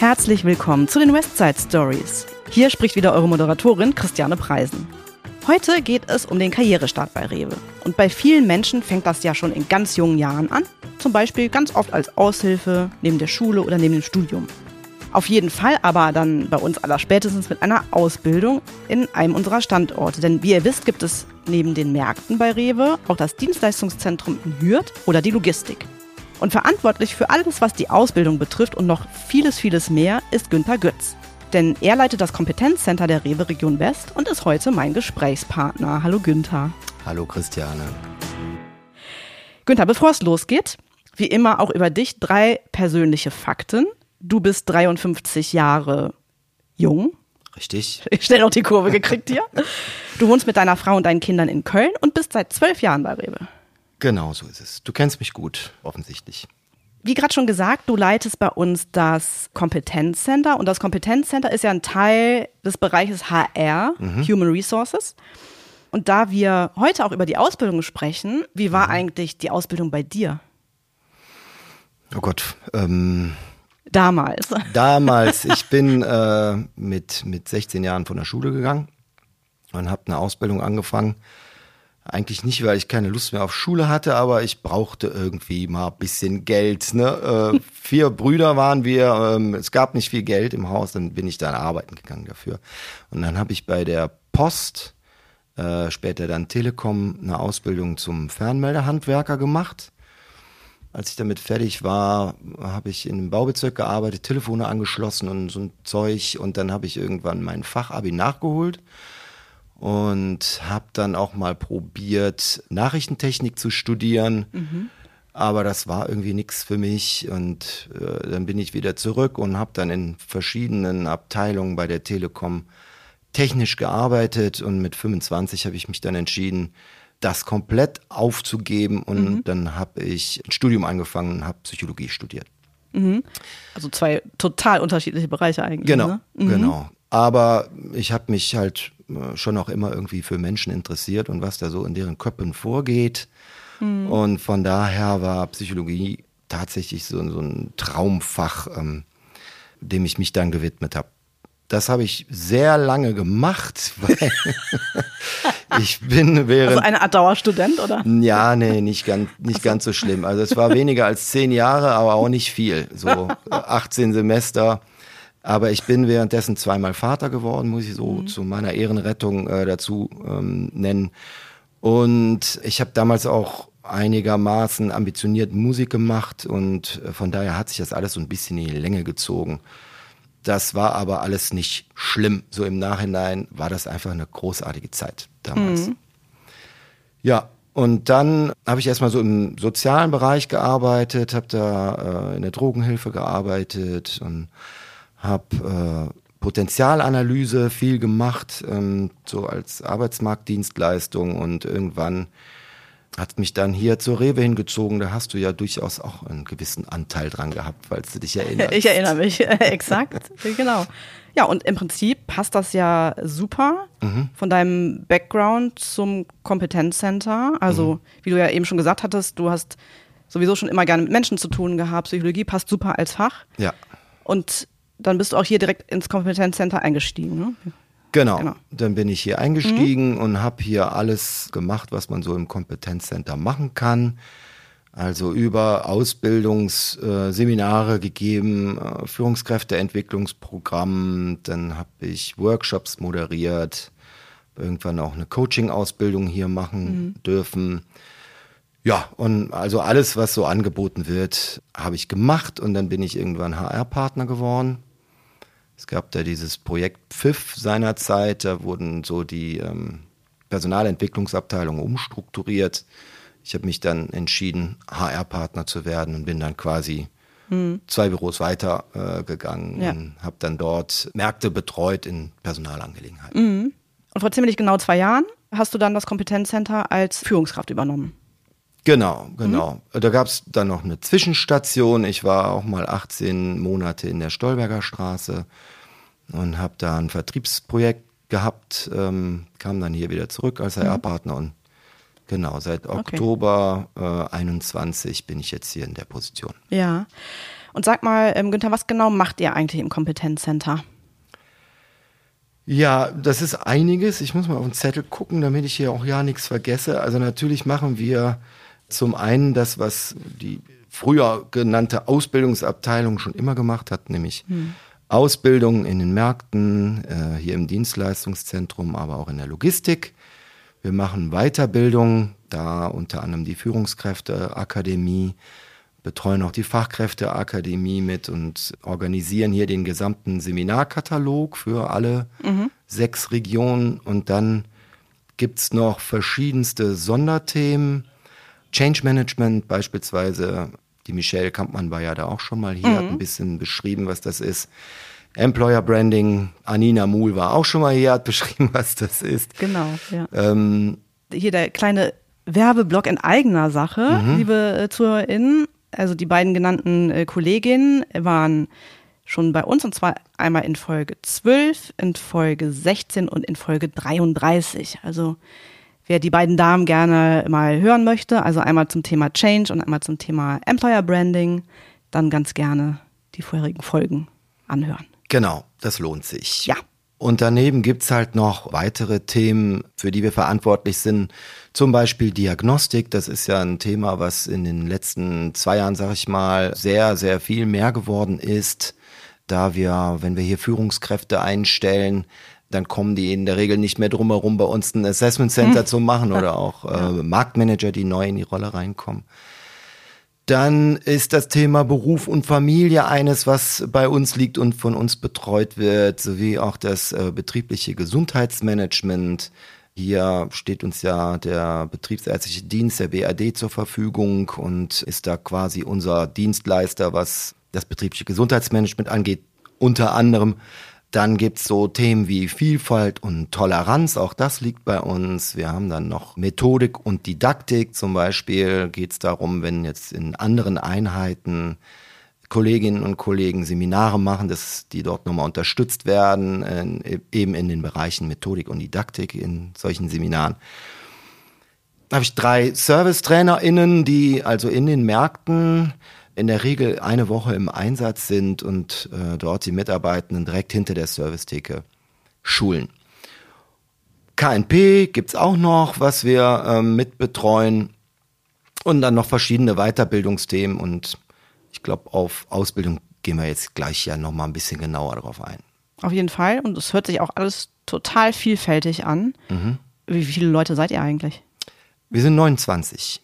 Herzlich willkommen zu den Westside Stories. Hier spricht wieder eure Moderatorin Christiane Preisen. Heute geht es um den Karrierestart bei Rewe. Und bei vielen Menschen fängt das ja schon in ganz jungen Jahren an. Zum Beispiel ganz oft als Aushilfe, neben der Schule oder neben dem Studium. Auf jeden Fall aber dann bei uns aller spätestens mit einer Ausbildung in einem unserer Standorte. Denn wie ihr wisst, gibt es neben den Märkten bei Rewe auch das Dienstleistungszentrum in Hürth oder die Logistik. Und verantwortlich für alles, was die Ausbildung betrifft und noch vieles, vieles mehr, ist Günther Götz. Denn er leitet das Kompetenzcenter der Rewe Region West und ist heute mein Gesprächspartner. Hallo Günther. Hallo Christiane. Günther, bevor es losgeht, wie immer auch über dich drei persönliche Fakten. Du bist 53 Jahre jung. Richtig. Ich schnell noch die Kurve gekriegt hier. Du wohnst mit deiner Frau und deinen Kindern in Köln und bist seit zwölf Jahren bei Rewe. Genau so ist es. Du kennst mich gut, offensichtlich. Wie gerade schon gesagt, du leitest bei uns das Kompetenzcenter und das Kompetenzcenter ist ja ein Teil des Bereiches HR, mhm. Human Resources. Und da wir heute auch über die Ausbildung sprechen, wie war mhm. eigentlich die Ausbildung bei dir? Oh Gott, ähm, Damals. Damals. Ich bin äh, mit, mit 16 Jahren von der Schule gegangen und habe eine Ausbildung angefangen. Eigentlich nicht, weil ich keine Lust mehr auf Schule hatte, aber ich brauchte irgendwie mal ein bisschen Geld. Ne? Äh, vier Brüder waren wir, ähm, es gab nicht viel Geld im Haus, dann bin ich da arbeiten gegangen dafür. Und dann habe ich bei der Post, äh, später dann Telekom, eine Ausbildung zum Fernmeldehandwerker gemacht als ich damit fertig war, habe ich in einem Baubezirk gearbeitet, Telefone angeschlossen und so ein Zeug. Und dann habe ich irgendwann mein Fachabi nachgeholt und habe dann auch mal probiert, Nachrichtentechnik zu studieren. Mhm. Aber das war irgendwie nichts für mich. Und äh, dann bin ich wieder zurück und habe dann in verschiedenen Abteilungen bei der Telekom technisch gearbeitet. Und mit 25 habe ich mich dann entschieden, das komplett aufzugeben und mhm. dann habe ich ein Studium angefangen und habe Psychologie studiert. Mhm. Also zwei total unterschiedliche Bereiche eigentlich. Genau, ne? mhm. genau. Aber ich habe mich halt schon auch immer irgendwie für Menschen interessiert und was da so in deren Köpfen vorgeht. Mhm. Und von daher war Psychologie tatsächlich so, so ein Traumfach, ähm, dem ich mich dann gewidmet habe. Das habe ich sehr lange gemacht, weil ich bin während. Also eine Art Dauerstudent, oder? Ja, nee, nicht ganz, nicht ganz so schlimm. Also es war weniger als zehn Jahre, aber auch nicht viel. So 18 Semester. Aber ich bin währenddessen zweimal Vater geworden, muss ich so mhm. zu meiner Ehrenrettung äh, dazu ähm, nennen. Und ich habe damals auch einigermaßen ambitioniert Musik gemacht und äh, von daher hat sich das alles so ein bisschen in die Länge gezogen. Das war aber alles nicht schlimm. So im Nachhinein war das einfach eine großartige Zeit damals. Mhm. Ja, und dann habe ich erstmal so im sozialen Bereich gearbeitet, habe da äh, in der Drogenhilfe gearbeitet und habe äh, Potenzialanalyse viel gemacht, ähm, so als Arbeitsmarktdienstleistung und irgendwann hat mich dann hier zur Rewe hingezogen. Da hast du ja durchaus auch einen gewissen Anteil dran gehabt, falls du dich erinnerst. Ich erinnere mich, exakt, genau. Ja, und im Prinzip passt das ja super mhm. von deinem Background zum Kompetenzcenter. Also, mhm. wie du ja eben schon gesagt hattest, du hast sowieso schon immer gerne mit Menschen zu tun gehabt. Psychologie passt super als Fach. Ja. Und dann bist du auch hier direkt ins Kompetenzcenter eingestiegen. Ne? Genau. genau. Dann bin ich hier eingestiegen mhm. und habe hier alles gemacht, was man so im Kompetenzcenter machen kann. Also über Ausbildungsseminare äh, gegeben, äh, Führungskräfteentwicklungsprogramm, dann habe ich Workshops moderiert, irgendwann auch eine Coaching-Ausbildung hier machen mhm. dürfen. Ja, und also alles, was so angeboten wird, habe ich gemacht und dann bin ich irgendwann HR-Partner geworden es gab da dieses Projekt Pfiff seinerzeit, da wurden so die ähm, Personalentwicklungsabteilungen umstrukturiert. Ich habe mich dann entschieden, HR-Partner zu werden und bin dann quasi mhm. zwei Büros weiter äh, gegangen ja. und habe dann dort Märkte betreut in Personalangelegenheiten. Mhm. Und vor ziemlich genau zwei Jahren hast du dann das Kompetenzcenter als Führungskraft übernommen. Genau, genau. Mhm. Da gab es dann noch eine Zwischenstation. Ich war auch mal 18 Monate in der Stolberger Straße und habe da ein Vertriebsprojekt gehabt, ähm, kam dann hier wieder zurück als HR-Partner mhm. und genau, seit Oktober okay. äh, 21 bin ich jetzt hier in der Position. Ja. Und sag mal, ähm, Günther, was genau macht ihr eigentlich im Kompetenzcenter? Ja, das ist einiges. Ich muss mal auf den Zettel gucken, damit ich hier auch ja nichts vergesse. Also natürlich machen wir zum einen das, was die früher genannte Ausbildungsabteilung schon immer gemacht hat, nämlich hm. Ausbildung in den Märkten, äh, hier im Dienstleistungszentrum, aber auch in der Logistik. Wir machen Weiterbildung, da unter anderem die Führungskräfteakademie, betreuen auch die Fachkräfteakademie mit und organisieren hier den gesamten Seminarkatalog für alle mhm. sechs Regionen. Und dann gibt's noch verschiedenste Sonderthemen. Change Management beispielsweise. Die Michelle Kampmann war ja da auch schon mal hier, mhm. hat ein bisschen beschrieben, was das ist. Employer Branding, Anina Muhl war auch schon mal hier, hat beschrieben, was das ist. Genau, ja. Ähm, hier der kleine Werbeblock in eigener Sache, mhm. liebe äh, ZuhörerInnen. Also die beiden genannten äh, Kolleginnen waren schon bei uns und zwar einmal in Folge 12, in Folge 16 und in Folge 33. Also wer die beiden Damen gerne mal hören möchte, also einmal zum Thema Change und einmal zum Thema Employer Branding, dann ganz gerne die vorherigen Folgen anhören. Genau, das lohnt sich. Ja. Und daneben gibt's halt noch weitere Themen, für die wir verantwortlich sind. Zum Beispiel Diagnostik. Das ist ja ein Thema, was in den letzten zwei Jahren, sag ich mal, sehr, sehr viel mehr geworden ist. Da wir, wenn wir hier Führungskräfte einstellen, dann kommen die in der Regel nicht mehr drum herum, bei uns ein Assessment Center hm. zu machen oder auch äh, Marktmanager, die neu in die Rolle reinkommen. Dann ist das Thema Beruf und Familie eines, was bei uns liegt und von uns betreut wird, sowie auch das äh, betriebliche Gesundheitsmanagement. Hier steht uns ja der betriebsärztliche Dienst der BAD zur Verfügung und ist da quasi unser Dienstleister, was das betriebliche Gesundheitsmanagement angeht. Unter anderem dann gibt's so Themen wie Vielfalt und Toleranz, auch das liegt bei uns. Wir haben dann noch Methodik und Didaktik. Zum Beispiel geht's darum, wenn jetzt in anderen Einheiten Kolleginnen und Kollegen Seminare machen, dass die dort nochmal unterstützt werden, eben in den Bereichen Methodik und Didaktik in solchen Seminaren. Da habe ich drei Servicetrainerinnen, die also in den Märkten in der Regel eine Woche im Einsatz sind und äh, dort die Mitarbeitenden direkt hinter der Servicetheke schulen. KNP gibt's auch noch, was wir ähm, mitbetreuen. Und dann noch verschiedene Weiterbildungsthemen. Und ich glaube, auf Ausbildung gehen wir jetzt gleich ja nochmal ein bisschen genauer drauf ein. Auf jeden Fall. Und es hört sich auch alles total vielfältig an. Mhm. Wie viele Leute seid ihr eigentlich? Wir sind 29.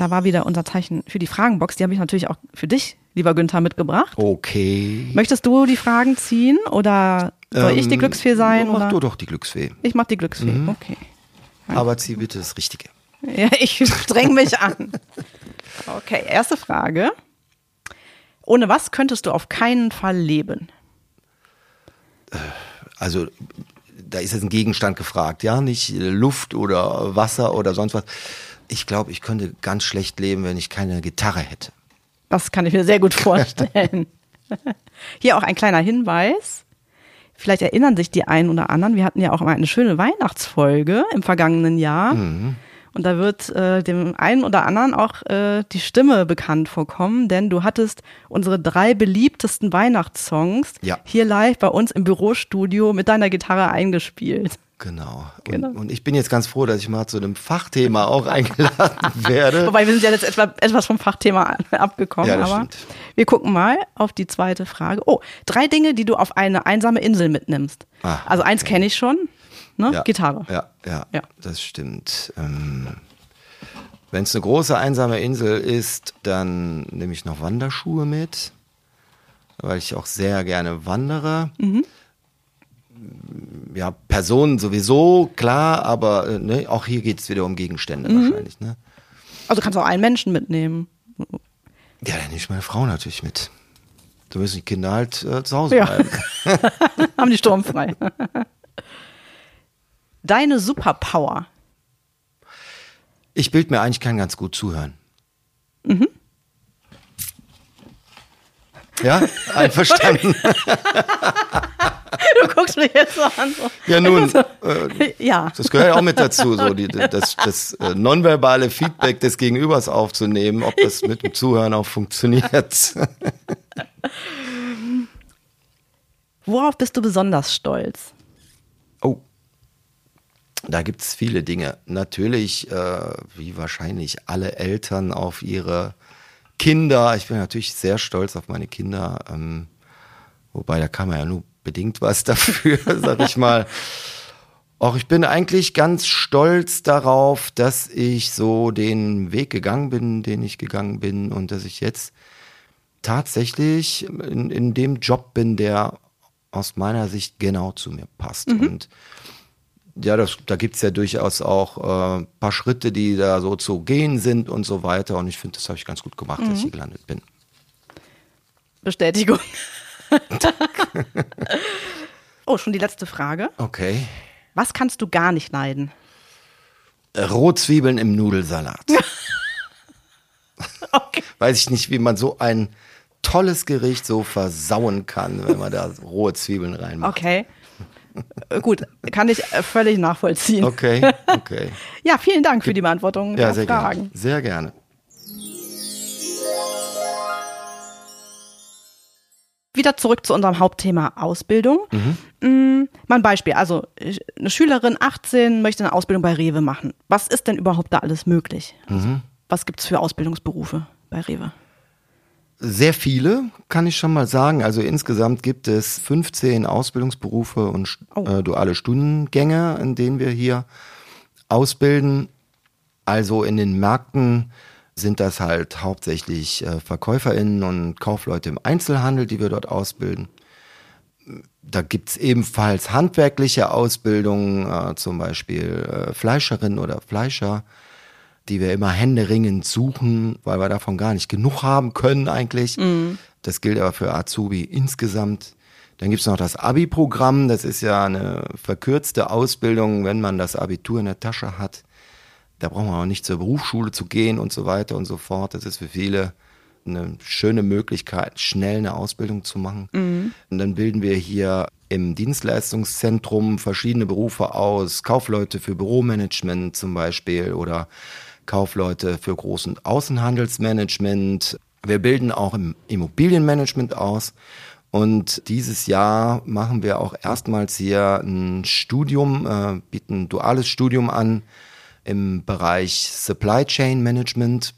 da war wieder unser Zeichen für die Fragenbox. Die habe ich natürlich auch für dich, lieber Günther, mitgebracht. Okay. Möchtest du die Fragen ziehen oder soll ähm, ich die ähm, Glücksfee sein? Mach oder? du doch die Glücksfee. Ich mach die Glücksfee, mhm. okay. Aber zieh bitte das Richtige. Ja, ich streng mich an. Okay, erste Frage. Ohne was könntest du auf keinen Fall leben? Also, da ist jetzt ein Gegenstand gefragt, ja, nicht Luft oder Wasser oder sonst was ich glaube, ich könnte ganz schlecht leben, wenn ich keine Gitarre hätte. Das kann ich mir sehr gut vorstellen. Hier auch ein kleiner Hinweis. Vielleicht erinnern sich die einen oder anderen, wir hatten ja auch mal eine schöne Weihnachtsfolge im vergangenen Jahr. Mhm. Und da wird äh, dem einen oder anderen auch äh, die Stimme bekannt vorkommen, denn du hattest unsere drei beliebtesten Weihnachtssongs ja. hier live bei uns im Bürostudio mit deiner Gitarre eingespielt. Genau. genau. Und, und, ich bin jetzt ganz froh, dass ich mal zu einem Fachthema auch eingeladen werde. Wobei wir sind ja jetzt etwa, etwas vom Fachthema abgekommen. Ja, das aber stimmt. wir gucken mal auf die zweite Frage. Oh, drei Dinge, die du auf eine einsame Insel mitnimmst. Ah, also eins okay. kenne ich schon, ne? Ja, Gitarre. Ja, ja, ja, das stimmt. Ähm, Wenn es eine große einsame Insel ist, dann nehme ich noch Wanderschuhe mit, weil ich auch sehr gerne wandere. Mhm ja, Personen sowieso, klar, aber äh, ne, auch hier geht es wieder um Gegenstände mhm. wahrscheinlich. Ne? Also kannst du auch einen Menschen mitnehmen. Ja, dann nehme ich meine Frau natürlich mit. Da müssen die Kinder halt äh, zu Hause bleiben. Haben die sturmfrei. Deine Superpower. Ich bild mir eigentlich kann ganz gut zuhören. Mhm. Ja, einverstanden. du guckst mich jetzt so an. So. Ja, nun, äh, ja. das gehört ja auch mit dazu, so die, das, das äh, nonverbale Feedback des Gegenübers aufzunehmen, ob das mit dem Zuhören auch funktioniert. Worauf bist du besonders stolz? Oh, da gibt's viele Dinge. Natürlich, äh, wie wahrscheinlich alle Eltern auf ihre Kinder. Ich bin natürlich sehr stolz auf meine Kinder. Ähm, wobei, da kann man ja nur bedingt was dafür, sag ich mal. Auch ich bin eigentlich ganz stolz darauf, dass ich so den Weg gegangen bin, den ich gegangen bin und dass ich jetzt tatsächlich in, in dem Job bin, der aus meiner Sicht genau zu mir passt. Und ja, das, da gibt's ja durchaus auch äh, paar Schritte, die da so zu gehen sind und so weiter. Und ich finde, das habe ich ganz gut gemacht, dass ich hier gelandet bin. Bestätigung. oh, schon die letzte Frage. Okay. Was kannst du gar nicht leiden? Rotzwiebeln im Nudelsalat. Okay. Weiß ich nicht, wie man so ein tolles Gericht so versauen kann, wenn man da rohe Zwiebeln reinmacht. Okay. Äh, Gut, kann ich äh, völlig nachvollziehen. Okay, okay. Ja, vielen Dank für die Beantwortung Ja, der sehr Fragen. gerne. Sehr gerne. Wieder zurück zu unserem Hauptthema Ausbildung. Mhm. Mal ein Beispiel. Also ich- eine Schülerin 18 möchte eine Ausbildung bei Rewe machen. Was ist denn überhaupt da alles möglich? Also, Mhm. was gibt's für Ausbildungsberufe bei Rewe? Sehr viele, kann ich schon mal sagen. Also insgesamt gibt es 15 Ausbildungsberufe und Oh. äh, duale Stundengänge, in denen wir hier ausbilden. Also in den Märkten sind das halt hauptsächlich äh, VerkäuferInnen und Kaufleute im Einzelhandel, die wir dort ausbilden. Da gibt's ebenfalls handwerkliche Ausbildungen, äh, zum Beispiel äh, Fleischerinnen oder Fleischer, die wir immer händeringend suchen, weil wir davon gar nicht genug haben können eigentlich. Das gilt aber für Azubi insgesamt. Dann gibt's noch das Abi-Programm, das ist ja eine verkürzte Ausbildung, wenn man das Abitur in der Tasche hat. Da braucht man auch nicht zur Berufsschule zu gehen und so weiter und so fort. Das ist für viele eine schöne Möglichkeit, schnell eine Ausbildung zu machen. Und dann bilden wir hier im Dienstleistungszentrum verschiedene Berufe aus. Kaufleute für Büromanagement zum Beispiel oder Kaufleute für Groß- und Außenhandelsmanagement. Wir bilden auch im Immobilienmanagement aus. Und dieses Jahr machen wir auch erstmals hier ein Studium, äh, bieten ein duales Studium an im Bereich Supply Chain Management.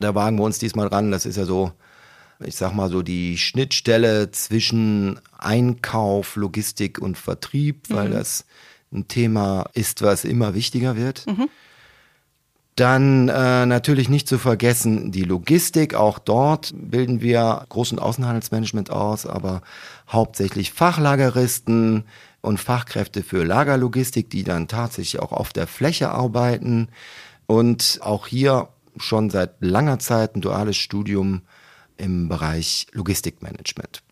Da wagen wir uns diesmal ran. Das ist ja so, ich sag mal so die Schnittstelle zwischen Einkauf, Logistik und Vertrieb, weil das ein Thema ist, was immer wichtiger wird. Dann äh, natürlich nicht zu vergessen die Logistik. Auch dort bilden wir Groß- und Außenhandelsmanagement aus, aber hauptsächlich Fachlageristen und Fachkräfte für Lagerlogistik, die dann tatsächlich auch auf der Fläche arbeiten. Und auch hier schon seit langer Zeit ein duales Studium im Bereich Logistikmanagement.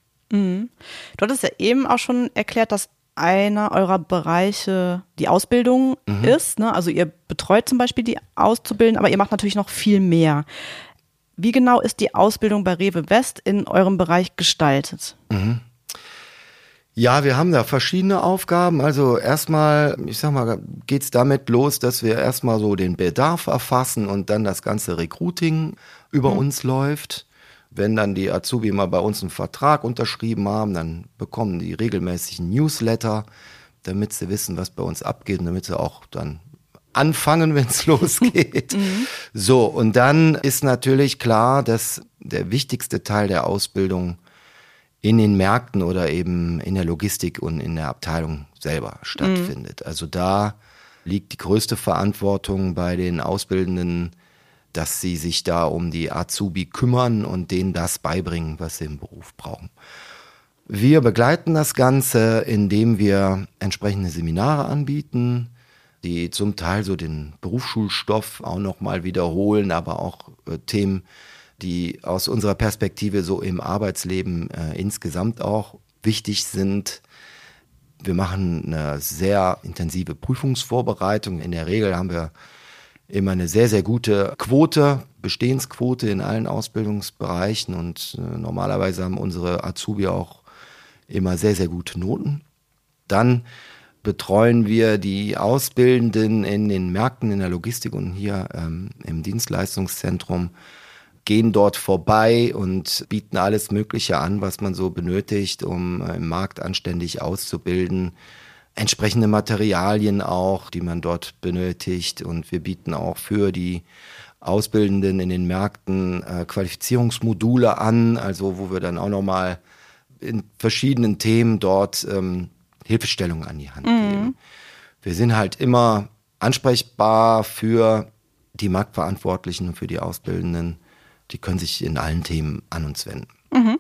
Du hattest ja eben auch schon erklärt, dass einer eurer Bereiche die Ausbildung Mhm. ist. Ne? Also ihr betreut zum Beispiel die Auszubildenden, aber ihr macht natürlich noch viel mehr. Wie genau ist die Ausbildung bei Rewe West in eurem Bereich gestaltet? Ja, wir haben da verschiedene Aufgaben. Also erstmal, ich sag mal, geht's damit los, dass wir erstmal so den Bedarf erfassen und dann das ganze Recruiting über uns läuft. Wenn dann die Azubi mal bei uns einen Vertrag unterschrieben haben, dann bekommen die regelmäßig einen Newsletter, damit sie wissen, was bei uns abgeht und damit sie auch dann anfangen, wenn es losgeht. So, und dann ist natürlich klar, dass der wichtigste Teil der Ausbildung in den Märkten oder eben in der Logistik und in der Abteilung selber stattfindet. Also da liegt die größte Verantwortung bei den Auszubildenden, dass sie sich da um die Azubi kümmern und denen das beibringen, was sie im Beruf brauchen. Wir begleiten das Ganze, indem wir entsprechende Seminare anbieten, die zum Teil so den Berufsschulstoff auch nochmal wiederholen, aber auch äh, Themen, die aus unserer Perspektive so im Arbeitsleben äh, insgesamt auch wichtig sind. Wir machen eine sehr intensive Prüfungsvorbereitung. In der Regel haben wir immer eine sehr, sehr gute Quote, Bestehensquote in allen Ausbildungsbereichen und äh, normalerweise haben unsere Azubi auch immer sehr, sehr gute Noten. Dann betreuen wir die Ausbildenden in den Märkten, in der Logistik und hier ähm, im Dienstleistungszentrum, gehen dort vorbei und bieten alles Mögliche an, was man so benötigt, um äh, im Markt anständig auszubilden. Entsprechende Materialien auch, die man dort benötigt. Und wir bieten auch für die Ausbildenden in den Märkten äh, Qualifizierungsmodule an, also wo wir dann auch nochmal in verschiedenen Themen dort ähm, Hilfestellung an die Hand mhm. geben. Wir sind halt immer ansprechbar für die Marktverantwortlichen und für die Auszubildenden. Die können sich in allen Themen an uns wenden. Mhm.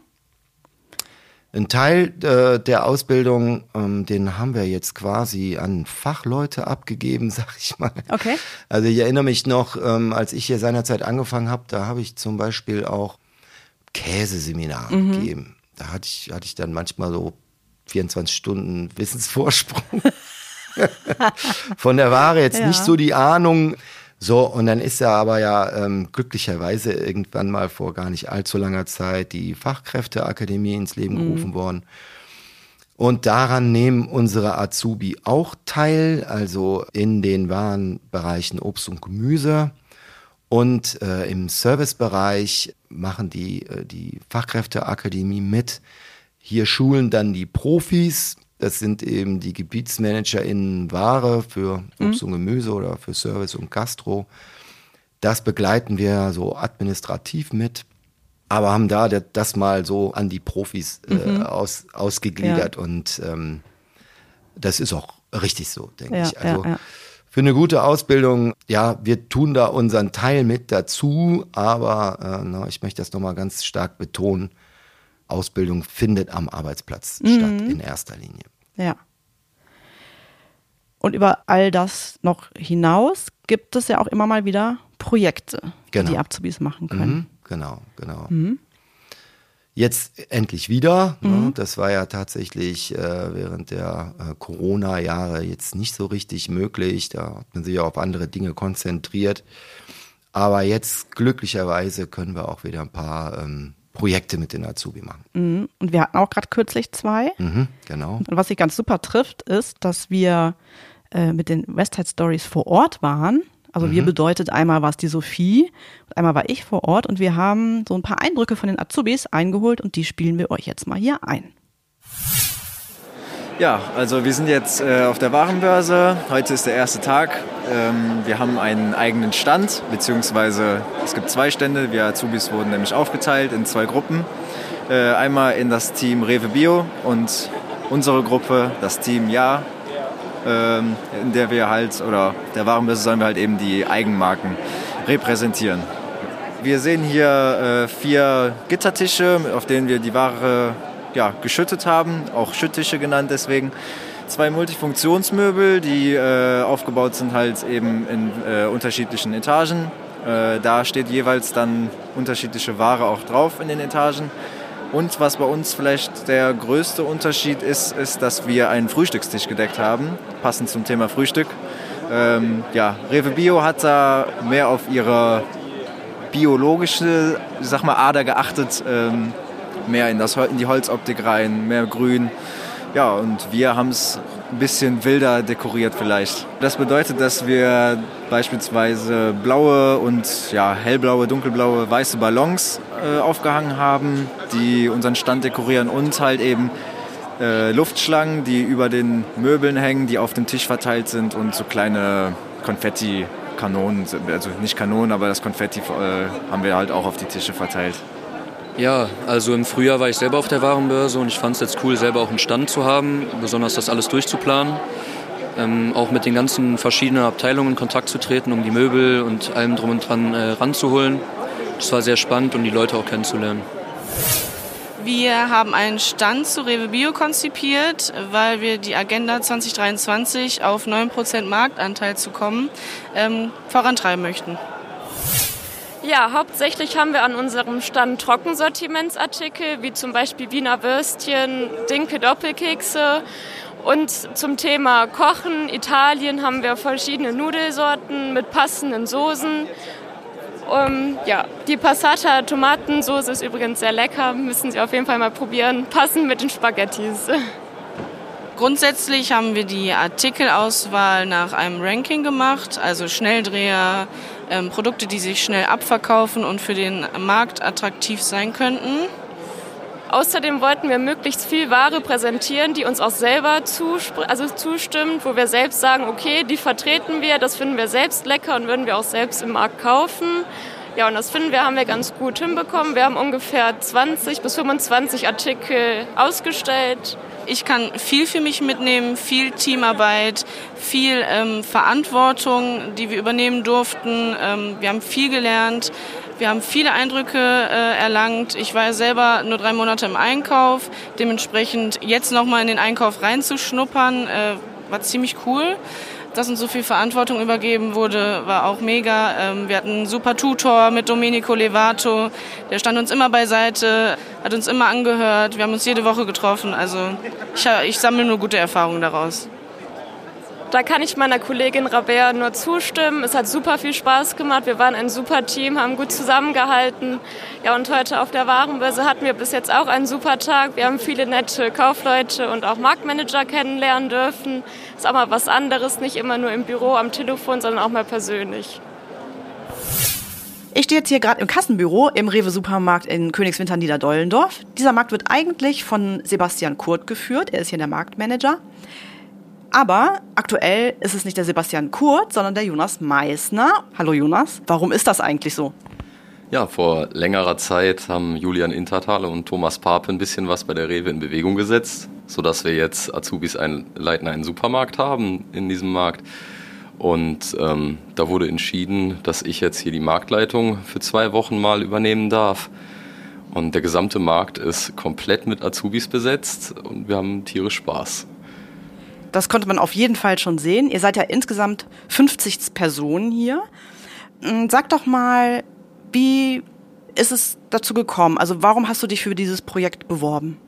Ein Teil äh, der Ausbildung, ähm, den haben wir jetzt quasi an Fachleute abgegeben, sag ich mal. Okay. Also ich erinnere mich noch, ähm, als ich hier seinerzeit angefangen habe, da habe ich zum Beispiel auch Käseseminar mhm. gegeben. Da hatte ich, hatte ich dann manchmal so 24 Stunden Wissensvorsprung. Von der Ware jetzt ja. nicht so die Ahnung. So, und dann ist ja aber ja ähm, glücklicherweise irgendwann mal vor gar nicht allzu langer Zeit die Fachkräfteakademie ins Leben mhm. gerufen worden. Und daran nehmen unsere Azubi auch teil, also in den Warenbereichen Obst und Gemüse. Und äh, im Servicebereich machen die, äh, die Fachkräfteakademie mit hier schulen dann die Profis. Das sind eben die Gebietsmanager in Ware für Obst mhm. und Gemüse oder für Service und Gastro. Das begleiten wir so administrativ mit, aber haben da das mal so an die Profis äh, mhm. aus, ausgegliedert ja. und ähm, das ist auch richtig so, denke ja, ich. Also ja, für eine gute Ausbildung, ja, wir tun da unseren Teil mit dazu, aber äh, na, ich möchte das nochmal ganz stark betonen. Ausbildung findet am Arbeitsplatz mhm. statt in erster Linie. Ja. Und über all das noch hinaus gibt es ja auch immer mal wieder Projekte, genau. die Azubis machen können. Mhm, genau, genau. Mhm. Jetzt endlich wieder. Ne? Mhm. Das war ja tatsächlich äh, während der äh, Corona-Jahre jetzt nicht so richtig möglich. Da hat man sich ja auf andere Dinge konzentriert. Aber jetzt glücklicherweise können wir auch wieder ein paar ähm, Projekte mit den Azubi machen. Mhm. Und wir hatten auch gerade kürzlich zwei. Mhm, genau. Und was sich ganz super trifft, ist, dass wir äh, mit den Westside Stories vor Ort waren. Also mhm. wir bedeutet einmal war es die Sophie und einmal war ich vor Ort und wir haben so ein paar Eindrücke von den Azubis eingeholt und die spielen wir euch jetzt mal hier ein. Ja, also wir sind jetzt äh, auf der Warenbörse. Heute ist der erste Tag. Ähm, wir haben einen eigenen Stand, beziehungsweise es gibt zwei Stände. Wir Azubis wurden nämlich aufgeteilt in zwei Gruppen. Äh, einmal in das Team Rewe Bio und unsere Gruppe, das Team Ja, ähm, in der wir halt, oder der Warenbörse sollen wir halt eben die Eigenmarken repräsentieren. Wir sehen hier äh, vier Gittertische, auf denen wir die Ware ja, geschüttet haben, auch Schütttische genannt deswegen. Zwei Multifunktionsmöbel, die äh, aufgebaut sind halt eben in äh, unterschiedlichen Etagen. Äh, da steht jeweils dann unterschiedliche Ware auch drauf in den Etagen. Und was bei uns vielleicht der größte Unterschied ist, ist, dass wir einen Frühstückstisch gedeckt haben, passend zum Thema Frühstück. Ähm, ja, Rewe Bio hat da mehr auf ihre biologische, sag mal, Ader geachtet. Ähm, mehr in, das, in die Holzoptik rein, mehr Grün. Ja, und wir haben es ein bisschen wilder dekoriert vielleicht. Das bedeutet, dass wir beispielsweise blaue und ja, hellblaue, dunkelblaue, weiße Ballons äh, aufgehangen haben, die unseren Stand dekorieren und halt eben äh, Luftschlangen, die über den Möbeln hängen, die auf dem Tisch verteilt sind und so kleine Konfetti-Kanonen, also nicht Kanonen, aber das Konfetti äh, haben wir halt auch auf die Tische verteilt. Ja, also im Frühjahr war ich selber auf der Warenbörse und ich fand es jetzt cool, selber auch einen Stand zu haben, besonders das alles durchzuplanen. Ähm, auch mit den ganzen verschiedenen Abteilungen in Kontakt zu treten, um die Möbel und allem drum und dran äh, ranzuholen. Das war sehr spannend und die Leute auch kennenzulernen. Wir haben einen Stand zu Rewe Bio konzipiert, weil wir die Agenda 2023 auf 9% Marktanteil zu kommen ähm, vorantreiben möchten. Ja, hauptsächlich haben wir an unserem Stand Trockensortimentsartikel, wie zum Beispiel Wiener Würstchen, Dinke Doppelkekse. Und zum Thema Kochen, Italien haben wir verschiedene Nudelsorten mit passenden Soßen. Um, ja, die Passata Tomatensauce ist übrigens sehr lecker, müssen Sie auf jeden Fall mal probieren. Passend mit den Spaghettis. Grundsätzlich haben wir die Artikelauswahl nach einem Ranking gemacht, also Schnelldreher, ähm, Produkte, die sich schnell abverkaufen und für den Markt attraktiv sein könnten. Außerdem wollten wir möglichst viel Ware präsentieren, die uns auch selber also zustimmt, wo wir selbst sagen, okay, die vertreten wir, das finden wir selbst lecker und würden wir auch selbst im Markt kaufen. Ja, und das finden wir, haben wir ganz gut hinbekommen. Wir haben ungefähr 20 bis 25 Artikel ausgestellt. Ich kann viel für mich mitnehmen, viel Teamarbeit, viel ähm, Verantwortung, die wir übernehmen durften. Ähm, wir haben viel gelernt. Wir haben viele Eindrücke äh, erlangt. Ich war selber nur drei Monate im Einkauf. Dementsprechend jetzt nochmal in den Einkauf reinzuschnuppern, äh, war ziemlich cool. Dass uns so viel Verantwortung übergeben wurde, war auch mega. Ähm, wir hatten einen super Tutor mit Domenico Levato. Der stand uns immer beiseite, hat uns immer angehört. Wir haben uns jede Woche getroffen. Also ich, ich sammle nur gute Erfahrungen daraus. Da kann ich meiner Kollegin Rabea nur zustimmen. Es hat super viel Spaß gemacht. Wir waren ein super Team, haben gut zusammengehalten. Ja, und heute auf der Warenbörse hatten wir bis jetzt auch einen super Tag. Wir haben viele nette Kaufleute und auch Marktmanager kennenlernen dürfen. Ist auch mal was anderes, nicht immer nur im Büro am Telefon, sondern auch mal persönlich. Ich stehe jetzt hier gerade im Kassenbüro im Rewe Supermarkt in Königswinter Niederdollendorf. Dieser Markt wird eigentlich von Sebastian Kurt geführt. Er ist hier der Marktmanager. Aber aktuell ist es nicht der Sebastian Kurt, sondern der Jonas Meissner. Hallo Jonas, warum ist das eigentlich so? Ja, vor längerer Zeit haben Julian Intertale und Thomas Pape ein bisschen was bei der Rewe in Bewegung gesetzt, sodass wir jetzt Azubis ein, leiten einen Supermarkt haben in diesem Markt. Und ähm, da wurde entschieden, dass ich jetzt hier die Marktleitung für zwei Wochen mal übernehmen darf. Und der gesamte Markt ist komplett mit Azubis besetzt und wir haben tierisch Spaß. Das konnte man auf jeden Fall schon sehen. Ihr seid ja insgesamt 50 Personen hier. Hm, sag doch mal, wie ist es dazu gekommen? Also warum hast du dich für dieses Projekt beworben?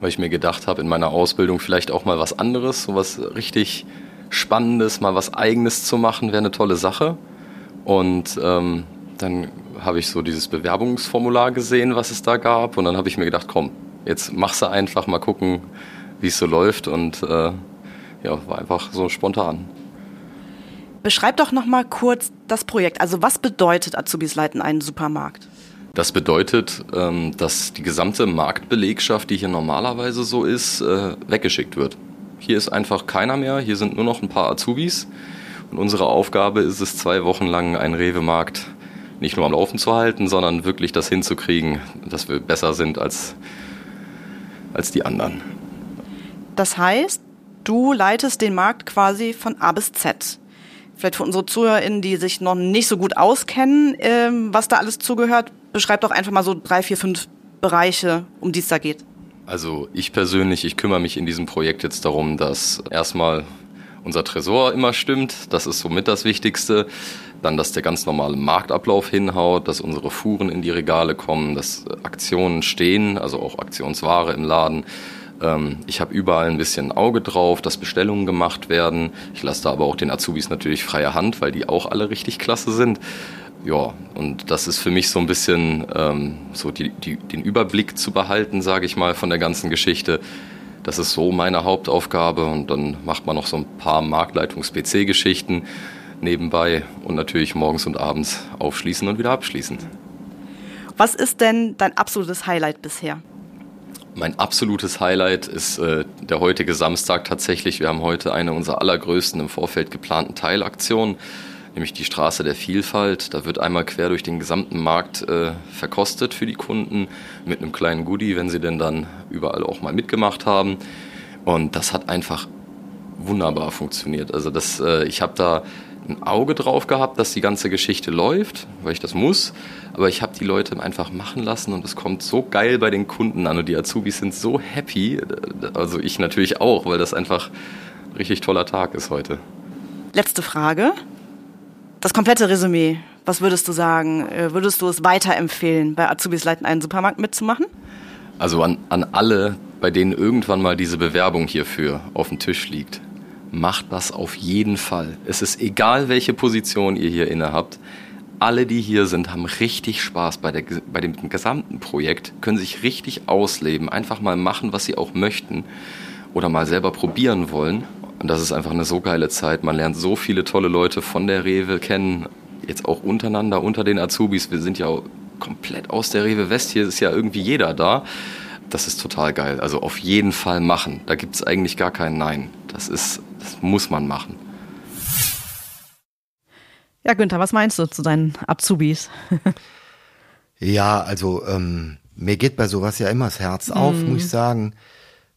Weil ich mir gedacht habe, in meiner Ausbildung vielleicht auch mal was anderes, so was richtig Spannendes, mal was Eigenes zu machen, wäre eine tolle Sache. Und ähm, dann habe ich so dieses Bewerbungsformular gesehen, was es da gab. Und dann habe ich mir gedacht, komm, jetzt machst du einfach mal gucken, wie es so läuft. Und äh, ja, war einfach so spontan. Beschreib doch noch mal kurz das Projekt. Also was bedeutet Azubis leiten einen Supermarkt? Das bedeutet, ähm, dass die gesamte Marktbelegschaft, die hier normalerweise so ist, äh, weggeschickt wird. Hier ist einfach keiner mehr, hier sind nur noch ein paar Azubis. Und unsere Aufgabe ist es, zwei Wochen lang einen Rewe-Markt nicht nur am Laufen zu halten, sondern wirklich das hinzukriegen, dass wir besser sind als, als die anderen. Das heißt, du leitest den Markt quasi von A bis Z. Vielleicht für unsere ZuhörerInnen, die sich noch nicht so gut auskennen, ähm, was da alles zugehört, beschreib doch einfach mal so drei, vier, fünf Bereiche, um die es da geht. Also ich persönlich, ich kümmere mich in diesem Projekt jetzt darum, dass erstmal unser Tresor immer stimmt. Das ist somit das Wichtigste. Dann, dass der ganz normale Marktablauf hinhaut, dass unsere Fuhren in die Regale kommen, dass Aktionen stehen, also auch Aktionsware im Laden, ich habe überall ein bisschen Auge drauf, dass Bestellungen gemacht werden. Ich lasse da aber auch den Azubis natürlich freie Hand, weil die auch alle richtig klasse sind. Ja, und das ist für mich so ein bisschen ähm, so die, die, den Überblick zu behalten, sage ich mal, von der ganzen Geschichte. Das ist so meine Hauptaufgabe und dann macht man noch so ein paar Marktleitungs-PC-Geschichten nebenbei und natürlich morgens und abends aufschließen und wieder abschließen. Was ist denn dein absolutes Highlight bisher? Mein absolutes Highlight ist äh, der heutige Samstag tatsächlich. Wir haben heute eine unserer allergrößten im Vorfeld geplanten Teilaktionen, nämlich die Straße der Vielfalt. Da wird einmal quer durch den gesamten Markt äh, verkostet für die Kunden mit einem kleinen Goodie, wenn sie denn dann überall auch mal mitgemacht haben. Und das hat einfach wunderbar funktioniert. Also das, äh, ich habe da ein Auge drauf gehabt, dass die ganze Geschichte läuft, weil ich das muss. Aber ich habe die Leute einfach machen lassen und es kommt so geil bei den Kunden an und die Azubis sind so happy. Also ich natürlich auch, weil das einfach ein richtig toller Tag ist heute. Letzte Frage. Das komplette Resümee. Was würdest du sagen? Äh, würdest du es weiterempfehlen, bei Azubis Leiten einen Supermarkt mitzumachen? Also an, an alle, bei denen irgendwann mal diese Bewerbung hierfür auf dem Tisch liegt macht das auf jeden Fall. Es ist egal, welche Position ihr hier inne habt. alle, die hier sind, haben richtig Spaß bei, der, bei dem gesamten Projekt, können sich richtig ausleben, einfach mal machen, was sie auch möchten oder mal selber probieren wollen. Und das ist einfach eine so geile Zeit. Man lernt so viele tolle Leute von der Rewe kennen, jetzt auch untereinander, unter den Azubis. Wir sind ja komplett aus der Rewe West. Hier ist ja irgendwie jeder da. Das ist total geil. Also auf jeden Fall machen. Da gibt es eigentlich gar kein Nein. Das ist, das muss man machen. Ja, Günther, was meinst du zu deinen Azubis? ja, also ähm, mir geht bei sowas ja immer das Herz auf, mm. muss ich sagen.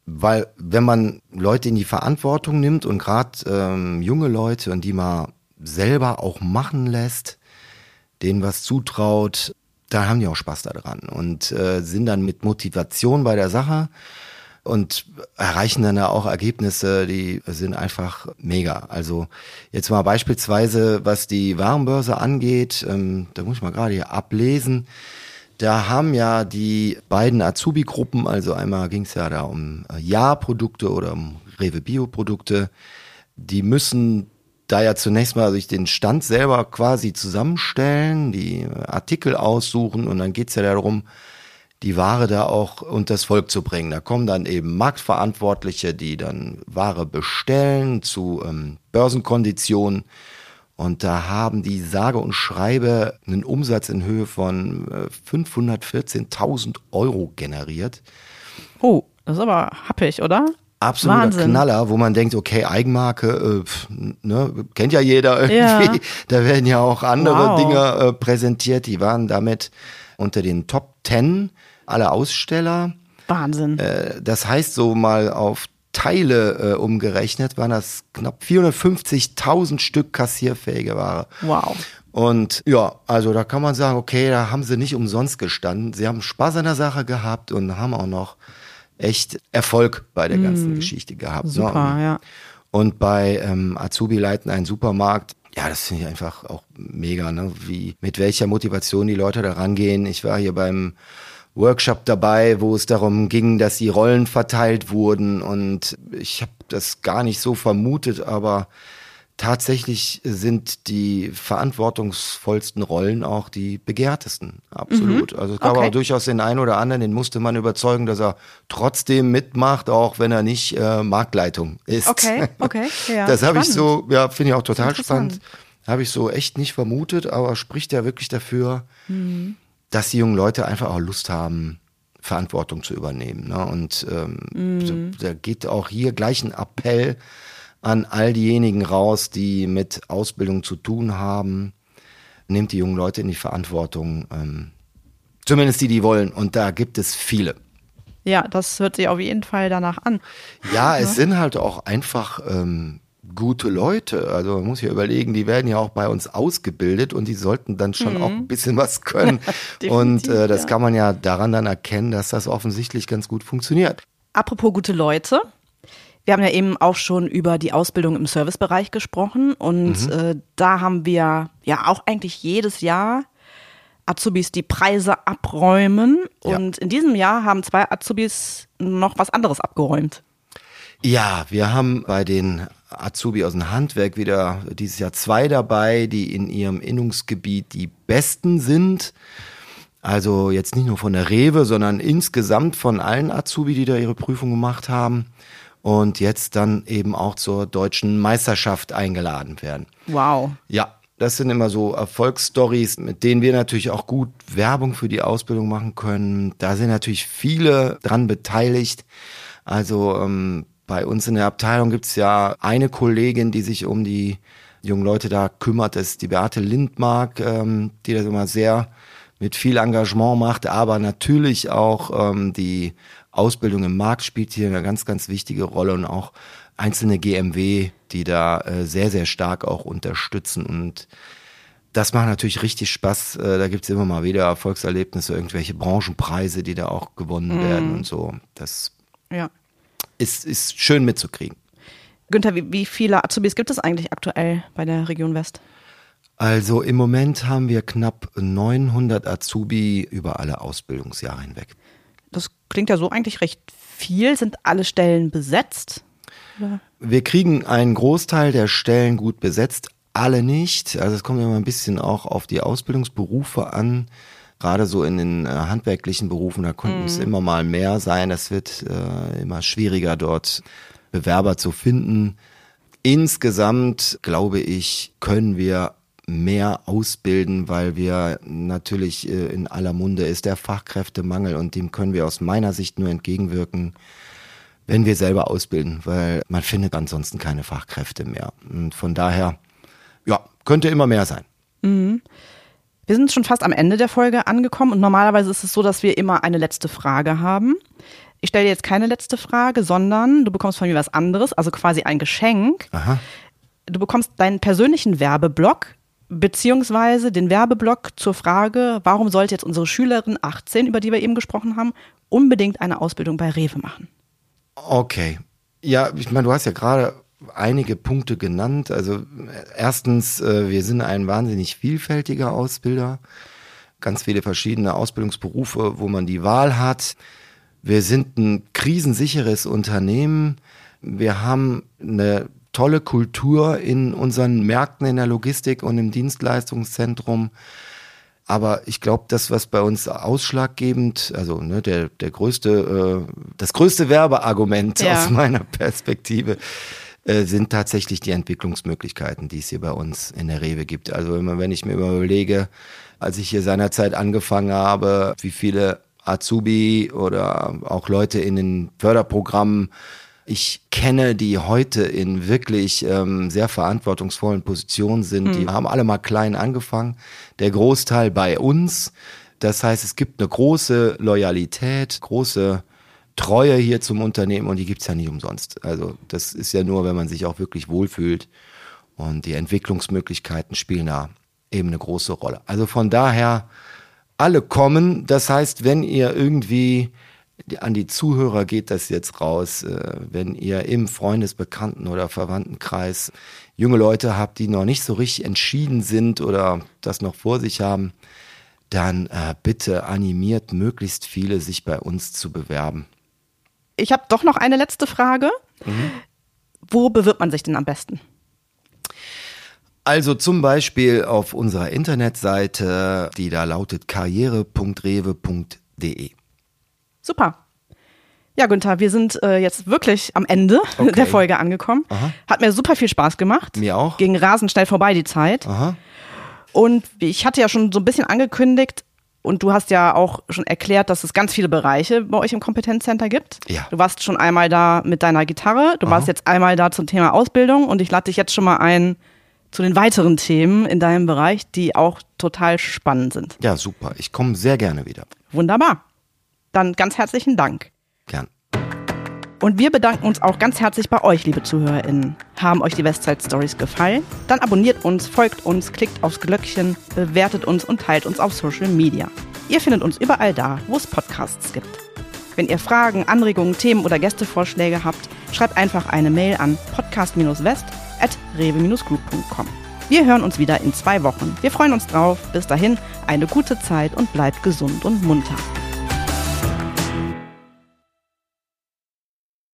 Weil wenn man Leute in die Verantwortung nimmt und gerade ähm, junge Leute und die mal selber auch machen lässt, denen was zutraut, da haben die auch Spaß daran und äh, sind dann mit Motivation bei der Sache und erreichen dann auch Ergebnisse, die sind einfach mega. Also jetzt mal beispielsweise, was die Warenbörse angeht, ähm, da muss ich mal gerade hier ablesen. Da haben ja die beiden Azubi-Gruppen, also einmal ging es ja da um äh, Ja-Produkte oder um Rewe Bio-Produkte, die müssen da ja zunächst mal sich den Stand selber quasi zusammenstellen, die Artikel aussuchen und dann geht's ja darum, die Ware da auch unter das Volk zu bringen. Da kommen dann eben Marktverantwortliche, die dann Ware bestellen zu ähm, Börsenkonditionen. Und da haben die sage und schreibe einen Umsatz in Höhe von äh, 514.000 Euro generiert. Oh, das ist aber happig, oder? absoluter Wahnsinn. Knaller, wo man denkt, okay, Eigenmarke, äh, ne, kennt ja jeder irgendwie. Ja. Da werden ja auch andere wow. Dinge äh, präsentiert. Die waren damit unter den Top Ten aller Aussteller. Wahnsinn. Äh, das heißt, so mal auf Teile äh, umgerechnet, waren das knapp 450.000 Stück kassierfähige Ware. Wow. Und ja, also da kann man sagen, okay, da haben sie nicht umsonst gestanden. Sie haben Spaß an der Sache gehabt und haben auch noch echt Erfolg bei der ganzen mm. Geschichte gehabt. Super, ne? ja. Und bei ähm, Azubi leiten einen Supermarkt. Ja, das finde ich einfach auch mega, ne? Wie, mit welcher Motivation die Leute da rangehen. Ich war hier beim Workshop dabei, wo es darum ging, dass die Rollen verteilt wurden und ich habe das gar nicht so vermutet, aber tatsächlich sind die verantwortungsvollsten Rollen auch die begehrtesten. Absolut. Mhm. Also es gab okay. auch durchaus den einen oder anderen, den musste man überzeugen, dass er trotzdem mitmacht, auch wenn er nicht äh, Marktleitung ist. Okay, okay. Ja, das habe ich so, ja, finde ich auch total spannend. Habe ich so echt nicht vermutet, aber spricht ja wirklich dafür, mhm. Dass die jungen Leute einfach auch Lust haben, Verantwortung zu übernehmen. Ne? Und ähm, so, da geht auch hier gleich ein Appell an all diejenigen raus, die mit Ausbildung zu tun haben. Nehmt die jungen Leute in die Verantwortung. Ähm, zumindest die, die wollen. Und da gibt es viele. Ja, das hört sich auf jeden Fall danach an. Ja, es sind halt auch einfach ähm, gute Leute. Also man muss ja überlegen, die werden ja auch bei uns ausgebildet und die sollten dann schon mhm. auch ein bisschen was können. und äh, das ja. kann man ja daran dann erkennen, dass das offensichtlich ganz gut funktioniert. Apropos gute Leute. Wir haben ja eben auch schon über die Ausbildung im Servicebereich gesprochen und mhm. äh, da haben wir ja auch eigentlich jedes Jahr Azubis die Preise abräumen ja. und in diesem Jahr haben zwei Azubis noch was anderes abgeräumt. Ja, wir haben bei den Azubi aus dem Handwerk wieder dieses Jahr zwei dabei, die in ihrem Innungsgebiet die besten sind. Also jetzt nicht nur von der Rewe, sondern insgesamt von allen Azubi, die da ihre Prüfung gemacht haben und jetzt dann eben auch zur deutschen Meisterschaft eingeladen werden. Wow. Ja, das sind immer so Erfolgsstories, mit denen wir natürlich auch gut Werbung für die Ausbildung machen können. Da sind natürlich viele dran beteiligt. Also ähm, bei uns in der Abteilung gibt es ja eine Kollegin, die sich um die jungen Leute da kümmert, das ist die Beate Lindmark, ähm, die das immer sehr mit viel Engagement macht, aber natürlich auch ähm, die Ausbildung im Markt spielt hier eine ganz, ganz wichtige Rolle und auch einzelne GMW, die da äh, sehr, sehr stark auch unterstützen und das macht natürlich richtig Spaß. Äh, da gibt's immer mal wieder Erfolgserlebnisse, irgendwelche Branchenpreise, die da auch gewonnen mm. werden und so. Das ja. Ist, ist schön mitzukriegen. Günther, wie, wie viele Azubis gibt es eigentlich aktuell bei der Region West? Also im Moment haben wir knapp 900 Azubi über alle Ausbildungsjahre hinweg. Das klingt ja so eigentlich recht viel. Sind alle Stellen besetzt? Wir kriegen einen Großteil der Stellen gut besetzt, alle nicht. Also es kommt immer ein bisschen auch auf die Ausbildungsberufe an. Gerade so in den äh, handwerklichen Berufen, da konnten es immer mal mehr sein. Es wird äh, immer schwieriger, dort Bewerber zu finden. Insgesamt, glaube ich, können wir mehr ausbilden, weil wir natürlich äh, in aller Munde ist der Fachkräftemangel und dem können wir aus meiner Sicht nur entgegenwirken, wenn wir selber ausbilden, weil man findet ansonsten keine Fachkräfte mehr. Und von daher, ja, könnte immer mehr sein. Wir sind schon fast am Ende der Folge angekommen und normalerweise ist es so, dass wir immer eine letzte Frage haben. Ich stelle dir jetzt keine letzte Frage, sondern du bekommst von mir was anderes, also quasi ein Geschenk. Aha. Du bekommst deinen persönlichen Werbeblock beziehungsweise den Werbeblock zur Frage, warum sollte jetzt unsere Schülerin 18, über die wir eben gesprochen haben, unbedingt eine Ausbildung bei Rewe machen? Okay. Ja, ich meine, du hast ja gerade einige Punkte genannt. Also erstens, äh, wir sind ein wahnsinnig vielfältiger Ausbilder. Ganz viele verschiedene Ausbildungsberufe, wo man die Wahl hat. Wir sind ein krisensicheres Unternehmen. Wir haben eine tolle Kultur in unseren Märkten, in der Logistik und im Dienstleistungszentrum. Aber ich glaube, das, was bei uns ausschlaggebend, also ne, der, der größte, äh, das größte Werbeargument Ja. aus meiner Perspektive äh, sind tatsächlich die Entwicklungsmöglichkeiten, die es hier bei uns in der Rewe gibt. Also immer, wenn ich mir überlege, als ich hier seinerzeit angefangen habe, wie viele Azubi oder auch Leute in den Förderprogrammen ich kenne, die heute in wirklich ähm, sehr verantwortungsvollen Positionen sind. Die haben alle mal klein angefangen. Der Großteil bei uns. Das heißt, es gibt eine große Loyalität, große Treue hier zum Unternehmen und die gibt's ja nicht umsonst. Also das ist ja nur, wenn man sich auch wirklich wohlfühlt. Und die Entwicklungsmöglichkeiten spielen da eben eine große Rolle. Also von daher, alle kommen. Das heißt, wenn ihr irgendwie an die Zuhörer geht das jetzt raus, äh, wenn ihr im Freundesbekannten oder Verwandtenkreis junge Leute habt, die noch nicht so richtig entschieden sind oder das noch vor sich haben, dann äh, bitte animiert möglichst viele, sich bei uns zu bewerben. Ich habe doch noch eine letzte Frage. Wo bewirbt man sich denn am besten? Also zum Beispiel auf unserer Internetseite, die da lautet karriere.rewe.de. Super. Ja, Günther, wir sind äh, jetzt wirklich am Ende Okay. der Folge angekommen. Hat mir super viel Spaß gemacht. Mir auch. Ging rasend schnell vorbei die Zeit. Aha. Und ich hatte ja schon so ein bisschen angekündigt und du hast ja auch schon erklärt, dass es ganz viele Bereiche bei euch im Kompetenzcenter gibt. Ja. Du warst schon einmal da mit deiner Gitarre, du warst jetzt einmal da zum Thema Ausbildung und ich lade dich jetzt schon mal ein zu den weiteren Themen in deinem Bereich, die auch total spannend sind. Ja, super. Ich komme sehr gerne wieder. Wunderbar. Dann ganz herzlichen Dank. Gern. Und wir bedanken uns auch ganz herzlich bei euch, liebe ZuhörerInnen. Haben euch die Westside Stories gefallen? Dann abonniert uns, folgt uns, klickt aufs Glöckchen, bewertet uns und teilt uns auf Social Media. Ihr findet uns überall da, wo es Podcasts gibt. Wenn ihr Fragen, Anregungen, Themen oder Gästevorschläge habt, schreibt einfach eine Mail an podcast-west.rewe-group.com. Wir hören uns wieder in zwei Wochen. Wir freuen uns drauf. Bis dahin, eine gute Zeit und bleibt gesund und munter.